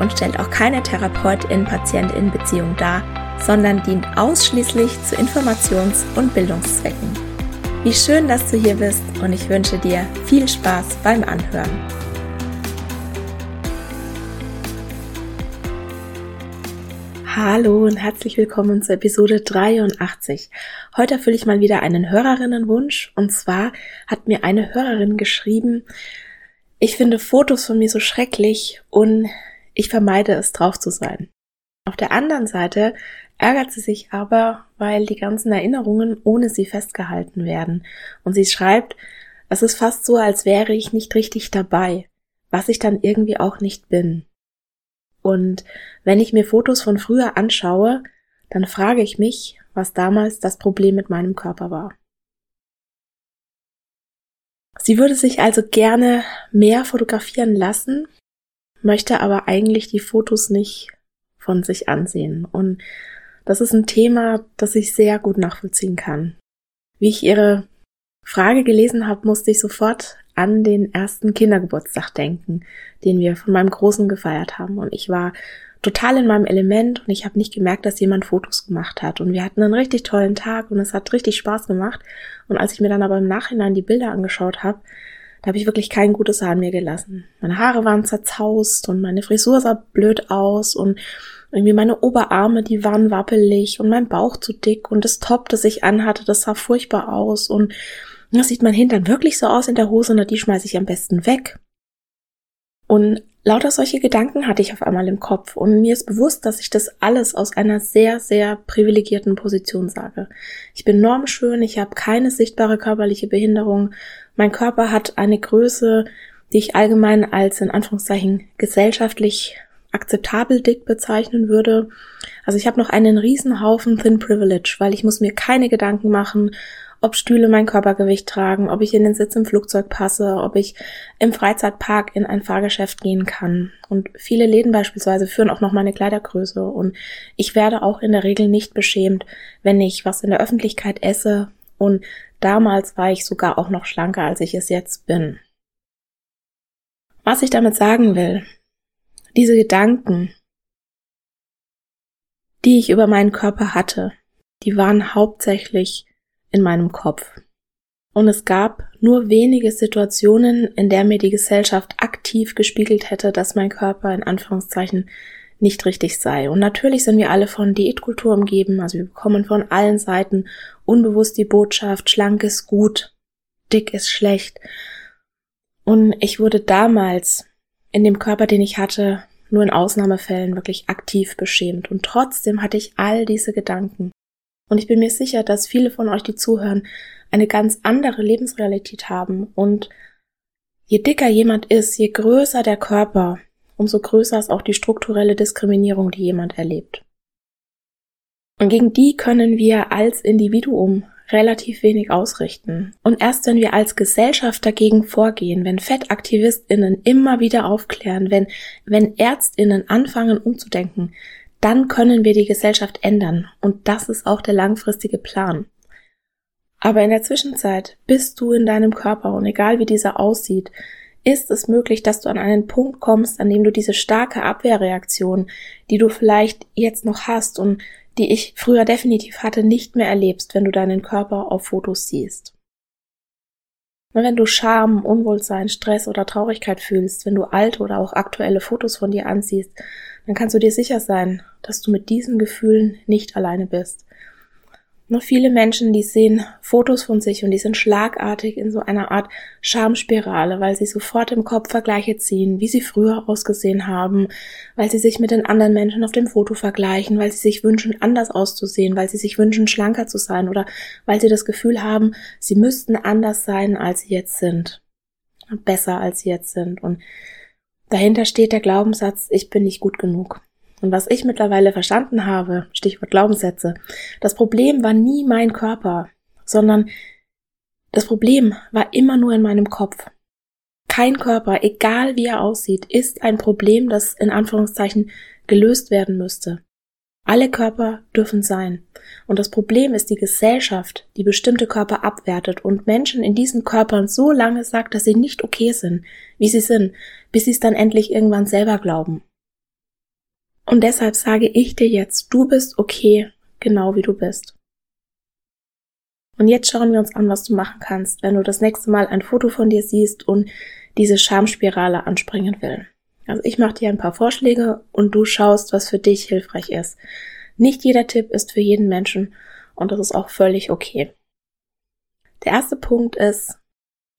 und stellt auch keine Therapeutin-Patientin-Beziehung dar, sondern dient ausschließlich zu Informations- und Bildungszwecken. Wie schön, dass du hier bist und ich wünsche dir viel Spaß beim Anhören. Hallo und herzlich willkommen zur Episode 83. Heute erfülle ich mal wieder einen Hörerinnenwunsch und zwar hat mir eine Hörerin geschrieben, ich finde Fotos von mir so schrecklich und ich vermeide es, drauf zu sein. Auf der anderen Seite ärgert sie sich aber, weil die ganzen Erinnerungen ohne sie festgehalten werden. Und sie schreibt, es ist fast so, als wäre ich nicht richtig dabei, was ich dann irgendwie auch nicht bin. Und wenn ich mir Fotos von früher anschaue, dann frage ich mich, was damals das Problem mit meinem Körper war. Sie würde sich also gerne mehr fotografieren lassen, möchte aber eigentlich die Fotos nicht von sich ansehen. Und das ist ein Thema, das ich sehr gut nachvollziehen kann. Wie ich ihre Frage gelesen habe, musste ich sofort an den ersten Kindergeburtstag denken, den wir von meinem Großen gefeiert haben. Und ich war total in meinem Element und ich habe nicht gemerkt, dass jemand Fotos gemacht hat. Und wir hatten einen richtig tollen Tag und es hat richtig Spaß gemacht. Und als ich mir dann aber im Nachhinein die Bilder angeschaut habe, da habe ich wirklich kein gutes Haar an mir gelassen. Meine Haare waren zerzaust und meine Frisur sah blöd aus und irgendwie meine Oberarme, die waren wappelig und mein Bauch zu dick und das Top, das ich anhatte, das sah furchtbar aus und das sieht mein Hintern wirklich so aus in der Hose und die schmeiße ich am besten weg. Und lauter solche Gedanken hatte ich auf einmal im Kopf und mir ist bewusst, dass ich das alles aus einer sehr, sehr privilegierten Position sage. Ich bin normschön, ich habe keine sichtbare körperliche Behinderung, mein Körper hat eine Größe, die ich allgemein als in Anführungszeichen gesellschaftlich akzeptabel dick bezeichnen würde. Also ich habe noch einen Riesenhaufen Thin Privilege, weil ich muss mir keine Gedanken machen, ob Stühle mein Körpergewicht tragen, ob ich in den Sitz im Flugzeug passe, ob ich im Freizeitpark in ein Fahrgeschäft gehen kann. Und viele Läden beispielsweise führen auch noch meine Kleidergröße. Und ich werde auch in der Regel nicht beschämt, wenn ich was in der Öffentlichkeit esse. Und damals war ich sogar auch noch schlanker, als ich es jetzt bin. Was ich damit sagen will, diese Gedanken, die ich über meinen Körper hatte, die waren hauptsächlich in meinem Kopf. Und es gab nur wenige Situationen, in der mir die Gesellschaft aktiv gespiegelt hätte, dass mein Körper in Anführungszeichen nicht richtig sei. Und natürlich sind wir alle von Diätkultur umgeben, also wir bekommen von allen Seiten unbewusst die Botschaft, schlank ist gut, dick ist schlecht. Und ich wurde damals in dem Körper, den ich hatte, nur in Ausnahmefällen wirklich aktiv beschämt. Und trotzdem hatte ich all diese Gedanken. Und ich bin mir sicher, dass viele von euch, die zuhören, eine ganz andere Lebensrealität haben. Und je dicker jemand ist, je größer der Körper, umso größer ist auch die strukturelle Diskriminierung, die jemand erlebt. Und gegen die können wir als Individuum relativ wenig ausrichten. Und erst wenn wir als Gesellschaft dagegen vorgehen, wenn FettaktivistInnen immer wieder aufklären, wenn, wenn ÄrztInnen anfangen umzudenken, dann können wir die Gesellschaft ändern. Und das ist auch der langfristige Plan. Aber in der Zwischenzeit bist du in deinem Körper und egal wie dieser aussieht, ist es möglich, dass du an einen Punkt kommst, an dem du diese starke Abwehrreaktion, die du vielleicht jetzt noch hast und die ich früher definitiv hatte, nicht mehr erlebst, wenn du deinen Körper auf Fotos siehst. Und wenn du Scham, Unwohlsein, Stress oder Traurigkeit fühlst, wenn du alte oder auch aktuelle Fotos von dir ansiehst, dann kannst du dir sicher sein, dass du mit diesen Gefühlen nicht alleine bist. Nur viele Menschen, die sehen Fotos von sich und die sind schlagartig in so einer Art Schamspirale, weil sie sofort im Kopf Vergleiche ziehen, wie sie früher ausgesehen haben, weil sie sich mit den anderen Menschen auf dem Foto vergleichen, weil sie sich wünschen, anders auszusehen, weil sie sich wünschen, schlanker zu sein oder weil sie das Gefühl haben, sie müssten anders sein, als sie jetzt sind. Besser, als sie jetzt sind. Und dahinter steht der Glaubenssatz, ich bin nicht gut genug. Und was ich mittlerweile verstanden habe, Stichwort Glaubenssätze, das Problem war nie mein Körper, sondern das Problem war immer nur in meinem Kopf. Kein Körper, egal wie er aussieht, ist ein Problem, das in Anführungszeichen gelöst werden müsste. Alle Körper dürfen sein. Und das Problem ist die Gesellschaft, die bestimmte Körper abwertet und Menschen in diesen Körpern so lange sagt, dass sie nicht okay sind, wie sie sind, bis sie es dann endlich irgendwann selber glauben. Und deshalb sage ich dir jetzt, du bist okay, genau wie du bist. Und jetzt schauen wir uns an, was du machen kannst, wenn du das nächste Mal ein Foto von dir siehst und diese Schamspirale anspringen will. Also ich mache dir ein paar Vorschläge und du schaust, was für dich hilfreich ist. Nicht jeder Tipp ist für jeden Menschen und das ist auch völlig okay. Der erste Punkt ist,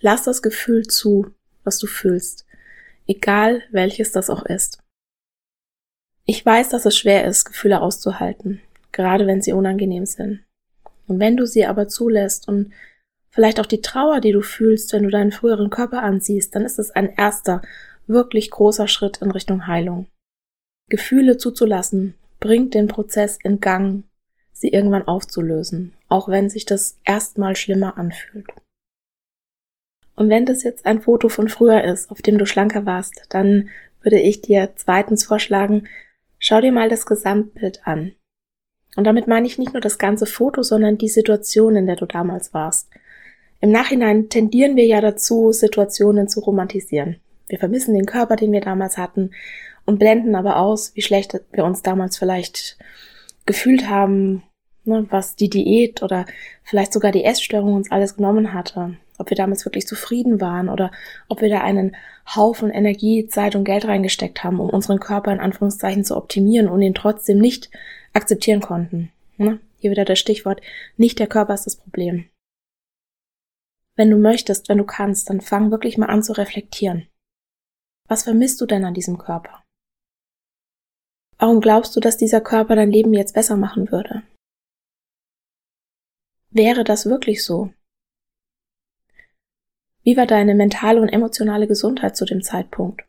lass das Gefühl zu, was du fühlst, egal welches das auch ist. Ich weiß, dass es schwer ist, Gefühle auszuhalten, gerade wenn sie unangenehm sind. Und wenn du sie aber zulässt und vielleicht auch die Trauer, die du fühlst, wenn du deinen früheren Körper ansiehst, dann ist es ein erster, wirklich großer Schritt in Richtung Heilung. Gefühle zuzulassen bringt den Prozess in Gang, sie irgendwann aufzulösen, auch wenn sich das erstmal schlimmer anfühlt. Und wenn das jetzt ein Foto von früher ist, auf dem du schlanker warst, dann würde ich dir zweitens vorschlagen, Schau dir mal das Gesamtbild an. Und damit meine ich nicht nur das ganze Foto, sondern die Situation, in der du damals warst. Im Nachhinein tendieren wir ja dazu, Situationen zu romantisieren. Wir vermissen den Körper, den wir damals hatten und blenden aber aus, wie schlecht wir uns damals vielleicht gefühlt haben, ne, was die Diät oder vielleicht sogar die Essstörung uns alles genommen hatte ob wir damals wirklich zufrieden waren oder ob wir da einen Haufen Energie, Zeit und Geld reingesteckt haben, um unseren Körper in Anführungszeichen zu optimieren und ihn trotzdem nicht akzeptieren konnten. Ne? Hier wieder das Stichwort, nicht der Körper ist das Problem. Wenn du möchtest, wenn du kannst, dann fang wirklich mal an zu reflektieren. Was vermisst du denn an diesem Körper? Warum glaubst du, dass dieser Körper dein Leben jetzt besser machen würde? Wäre das wirklich so? Wie war deine mentale und emotionale Gesundheit zu dem Zeitpunkt?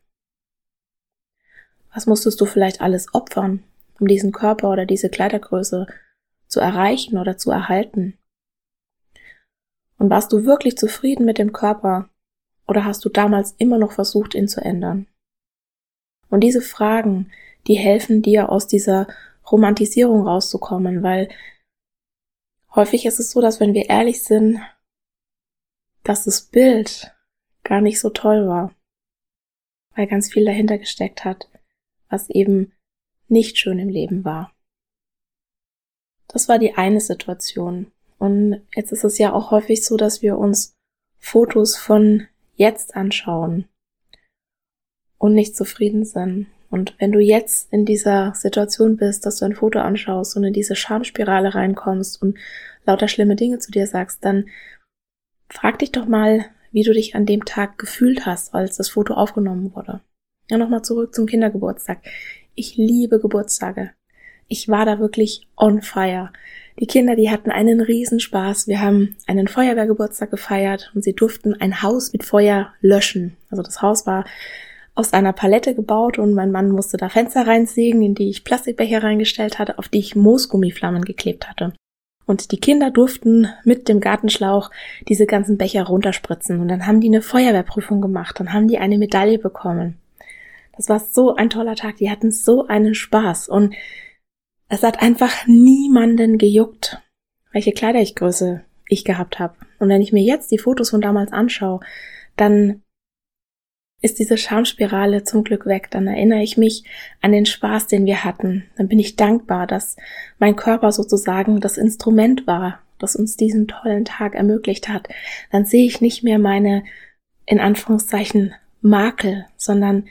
Was musstest du vielleicht alles opfern, um diesen Körper oder diese Kleidergröße zu erreichen oder zu erhalten? Und warst du wirklich zufrieden mit dem Körper oder hast du damals immer noch versucht, ihn zu ändern? Und diese Fragen, die helfen dir aus dieser Romantisierung rauszukommen, weil häufig ist es so, dass wenn wir ehrlich sind, dass das Bild gar nicht so toll war, weil ganz viel dahinter gesteckt hat, was eben nicht schön im Leben war. Das war die eine Situation. Und jetzt ist es ja auch häufig so, dass wir uns Fotos von jetzt anschauen und nicht zufrieden sind. Und wenn du jetzt in dieser Situation bist, dass du ein Foto anschaust und in diese Schamspirale reinkommst und lauter schlimme Dinge zu dir sagst, dann Frag dich doch mal, wie du dich an dem Tag gefühlt hast, als das Foto aufgenommen wurde. Ja, nochmal zurück zum Kindergeburtstag. Ich liebe Geburtstage. Ich war da wirklich on fire. Die Kinder, die hatten einen Riesenspaß. Wir haben einen Feuerwehrgeburtstag gefeiert und sie durften ein Haus mit Feuer löschen. Also das Haus war aus einer Palette gebaut und mein Mann musste da Fenster reinsägen, in die ich Plastikbecher reingestellt hatte, auf die ich Moosgummiflammen geklebt hatte. Und die Kinder durften mit dem Gartenschlauch diese ganzen Becher runterspritzen. Und dann haben die eine Feuerwehrprüfung gemacht. Dann haben die eine Medaille bekommen. Das war so ein toller Tag. Die hatten so einen Spaß. Und es hat einfach niemanden gejuckt, welche Kleidergröße ich gehabt habe. Und wenn ich mir jetzt die Fotos von damals anschaue, dann ist diese Schamspirale zum Glück weg. Dann erinnere ich mich an den Spaß, den wir hatten. Dann bin ich dankbar, dass mein Körper sozusagen das Instrument war, das uns diesen tollen Tag ermöglicht hat. Dann sehe ich nicht mehr meine, in Anführungszeichen, Makel, sondern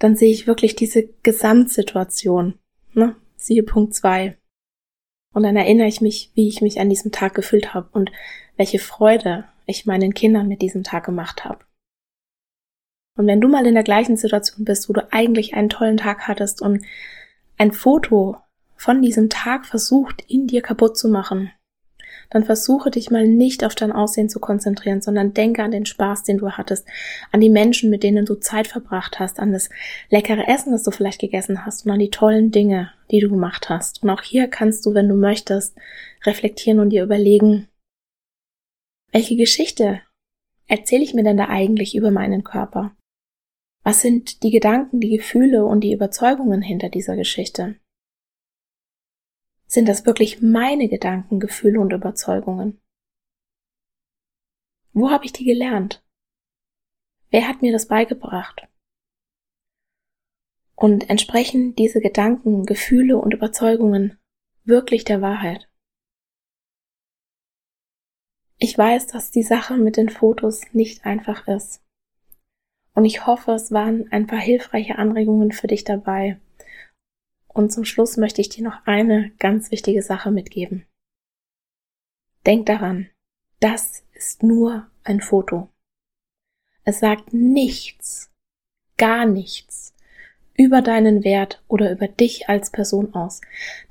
dann sehe ich wirklich diese Gesamtsituation. Ne? Siehe Punkt zwei. Und dann erinnere ich mich, wie ich mich an diesem Tag gefühlt habe und welche Freude ich meinen Kindern mit diesem Tag gemacht habe. Und wenn du mal in der gleichen Situation bist, wo du eigentlich einen tollen Tag hattest und ein Foto von diesem Tag versucht, in dir kaputt zu machen, dann versuche dich mal nicht auf dein Aussehen zu konzentrieren, sondern denke an den Spaß, den du hattest, an die Menschen, mit denen du Zeit verbracht hast, an das leckere Essen, das du vielleicht gegessen hast und an die tollen Dinge, die du gemacht hast. Und auch hier kannst du, wenn du möchtest, reflektieren und dir überlegen, welche Geschichte erzähle ich mir denn da eigentlich über meinen Körper? Was sind die Gedanken, die Gefühle und die Überzeugungen hinter dieser Geschichte? Sind das wirklich meine Gedanken, Gefühle und Überzeugungen? Wo habe ich die gelernt? Wer hat mir das beigebracht? Und entsprechen diese Gedanken, Gefühle und Überzeugungen wirklich der Wahrheit? Ich weiß, dass die Sache mit den Fotos nicht einfach ist. Und ich hoffe, es waren ein paar hilfreiche Anregungen für dich dabei, und zum Schluss möchte ich dir noch eine ganz wichtige Sache mitgeben. Denk daran, das ist nur ein Foto. Es sagt nichts, gar nichts über deinen Wert oder über dich als Person aus.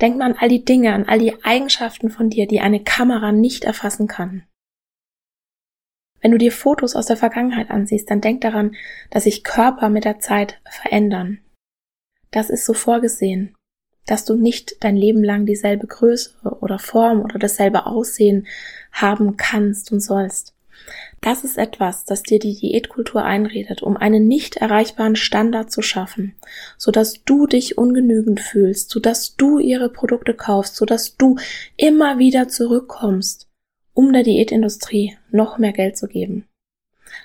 Denk mal an all die Dinge, an all die Eigenschaften von dir, die eine Kamera nicht erfassen kann. Wenn du dir Fotos aus der Vergangenheit ansiehst, dann denk daran, dass sich Körper mit der Zeit verändern. Das ist so vorgesehen, dass du nicht dein Leben lang dieselbe Größe oder Form oder dasselbe Aussehen haben kannst und sollst. Das ist etwas, das dir die Diätkultur einredet, um einen nicht erreichbaren Standard zu schaffen, so dass du dich ungenügend fühlst, so dass du ihre Produkte kaufst, so dass du immer wieder zurückkommst, um der Diätindustrie noch mehr Geld zu geben.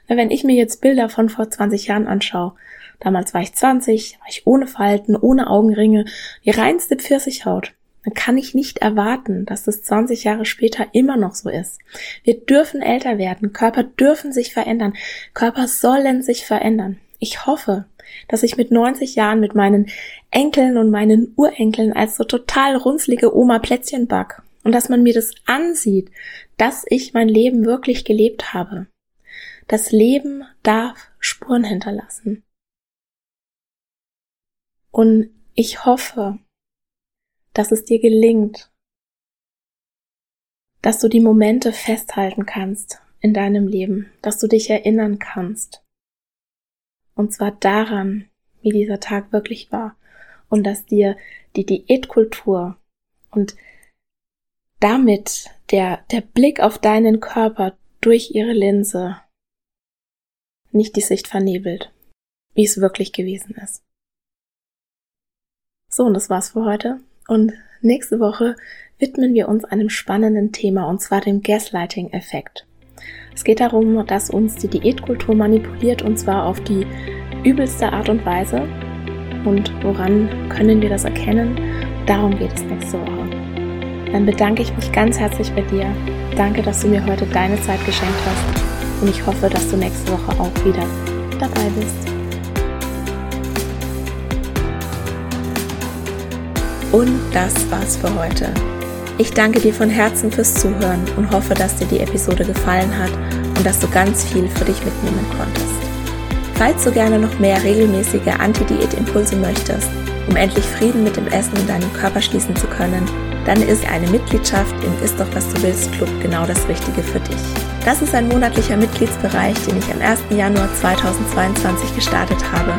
Wenn ich mir jetzt Bilder von vor 20 Jahren anschaue, Damals war ich 20, war ich ohne Falten, ohne Augenringe, die reinste Pfirsichhaut. Dann kann ich nicht erwarten, dass das 20 Jahre später immer noch so ist. Wir dürfen älter werden, Körper dürfen sich verändern, Körper sollen sich verändern. Ich hoffe, dass ich mit 90 Jahren mit meinen Enkeln und meinen Urenkeln als so total runzlige Oma Plätzchen back und dass man mir das ansieht, dass ich mein Leben wirklich gelebt habe. Das Leben darf Spuren hinterlassen. Und ich hoffe, dass es dir gelingt, dass du die Momente festhalten kannst in deinem Leben, dass du dich erinnern kannst. Und zwar daran, wie dieser Tag wirklich war. Und dass dir die Diätkultur und damit der, der Blick auf deinen Körper durch ihre Linse nicht die Sicht vernebelt, wie es wirklich gewesen ist. So, und das war's für heute. Und nächste Woche widmen wir uns einem spannenden Thema, und zwar dem Gaslighting-Effekt. Es geht darum, dass uns die Diätkultur manipuliert, und zwar auf die übelste Art und Weise. Und woran können wir das erkennen? Darum geht es nächste Woche. Dann bedanke ich mich ganz herzlich bei dir. Danke, dass du mir heute deine Zeit geschenkt hast. Und ich hoffe, dass du nächste Woche auch wieder dabei bist. Und das war's für heute. Ich danke dir von Herzen fürs Zuhören und hoffe, dass dir die Episode gefallen hat und dass du ganz viel für dich mitnehmen konntest. Falls du gerne noch mehr regelmäßige Anti-Diät-Impulse möchtest, um endlich Frieden mit dem Essen in deinem Körper schließen zu können, dann ist eine Mitgliedschaft im Ist doch was du willst Club genau das Richtige für dich. Das ist ein monatlicher Mitgliedsbereich, den ich am 1. Januar 2022 gestartet habe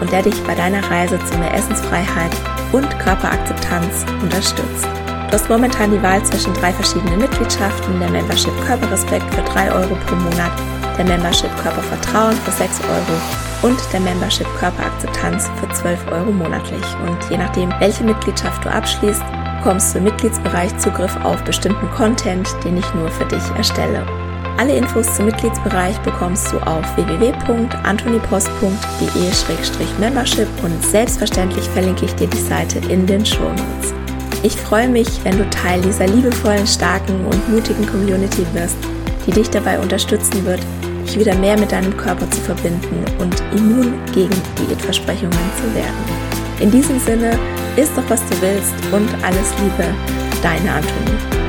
und der dich bei deiner Reise zu mehr Essensfreiheit und Körperakzeptanz unterstützt. Du hast momentan die Wahl zwischen drei verschiedenen Mitgliedschaften, der Membership Körperrespekt für 3 Euro pro Monat, der Membership Körpervertrauen für 6 Euro und der Membership Körperakzeptanz für 12 Euro monatlich. Und je nachdem, welche Mitgliedschaft du abschließt, bekommst du im Mitgliedsbereich Zugriff auf bestimmten Content, den ich nur für dich erstelle. Alle Infos zum Mitgliedsbereich bekommst du auf www.antonipost.de-membership und selbstverständlich verlinke ich dir die Seite in den Shownotes. Ich freue mich, wenn du Teil dieser liebevollen, starken und mutigen Community wirst, die dich dabei unterstützen wird, dich wieder mehr mit deinem Körper zu verbinden und immun gegen Diätversprechungen zu werden. In diesem Sinne, isst doch was du willst und alles Liebe deine Antonie.